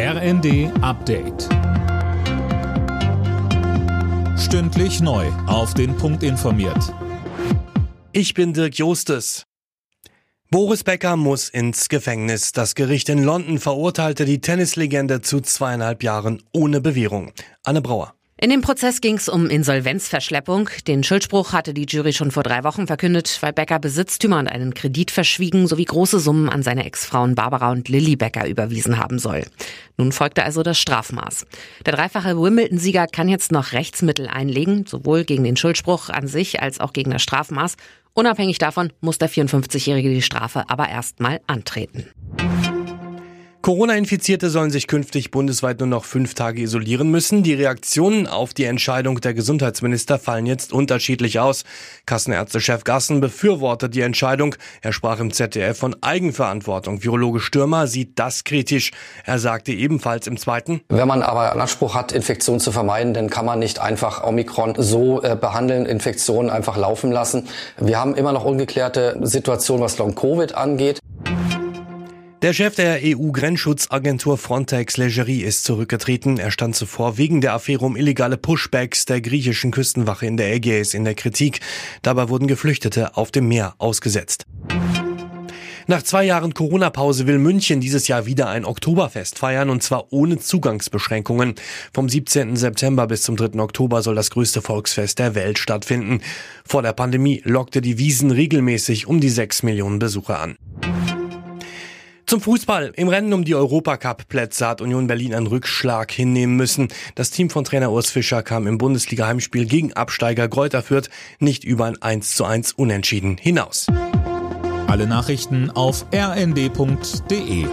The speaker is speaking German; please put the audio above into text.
RND Update. Stündlich neu. Auf den Punkt informiert. Ich bin Dirk Jostes. Boris Becker muss ins Gefängnis. Das Gericht in London verurteilte die Tennislegende zu zweieinhalb Jahren ohne Bewährung. Anne Brauer. In dem Prozess ging es um Insolvenzverschleppung. Den Schuldspruch hatte die Jury schon vor drei Wochen verkündet, weil Becker Besitztümer und einen Kredit verschwiegen sowie große Summen an seine Ex-Frauen Barbara und Lilly Becker überwiesen haben soll. Nun folgte also das Strafmaß. Der dreifache Wimbledon-Sieger kann jetzt noch Rechtsmittel einlegen, sowohl gegen den Schuldspruch an sich als auch gegen das Strafmaß. Unabhängig davon muss der 54-Jährige die Strafe aber erstmal antreten. Corona-Infizierte sollen sich künftig bundesweit nur noch fünf Tage isolieren müssen. Die Reaktionen auf die Entscheidung der Gesundheitsminister fallen jetzt unterschiedlich aus. Kassenärztechef Gassen befürwortet die Entscheidung. Er sprach im ZDF von Eigenverantwortung. Virologe Stürmer sieht das kritisch. Er sagte ebenfalls im zweiten. Wenn man aber einen Anspruch hat, Infektionen zu vermeiden, dann kann man nicht einfach Omikron so äh, behandeln, Infektionen einfach laufen lassen. Wir haben immer noch ungeklärte Situationen, was Long-Covid angeht. Der Chef der EU-Grenzschutzagentur Frontex Legerie ist zurückgetreten. Er stand zuvor wegen der Affäre um illegale Pushbacks der griechischen Küstenwache in der Ägäis in der Kritik. Dabei wurden Geflüchtete auf dem Meer ausgesetzt. Nach zwei Jahren Corona-Pause will München dieses Jahr wieder ein Oktoberfest feiern und zwar ohne Zugangsbeschränkungen. Vom 17. September bis zum 3. Oktober soll das größte Volksfest der Welt stattfinden. Vor der Pandemie lockte die Wiesen regelmäßig um die 6 Millionen Besucher an. Zum Fußball. Im Rennen um die Europacup-Plätze hat Union Berlin einen Rückschlag hinnehmen müssen. Das Team von Trainer Urs Fischer kam im Bundesliga-Heimspiel gegen Absteiger Gräuter Fürth nicht über ein 1 zu 1 Unentschieden hinaus. Alle Nachrichten auf rnd.de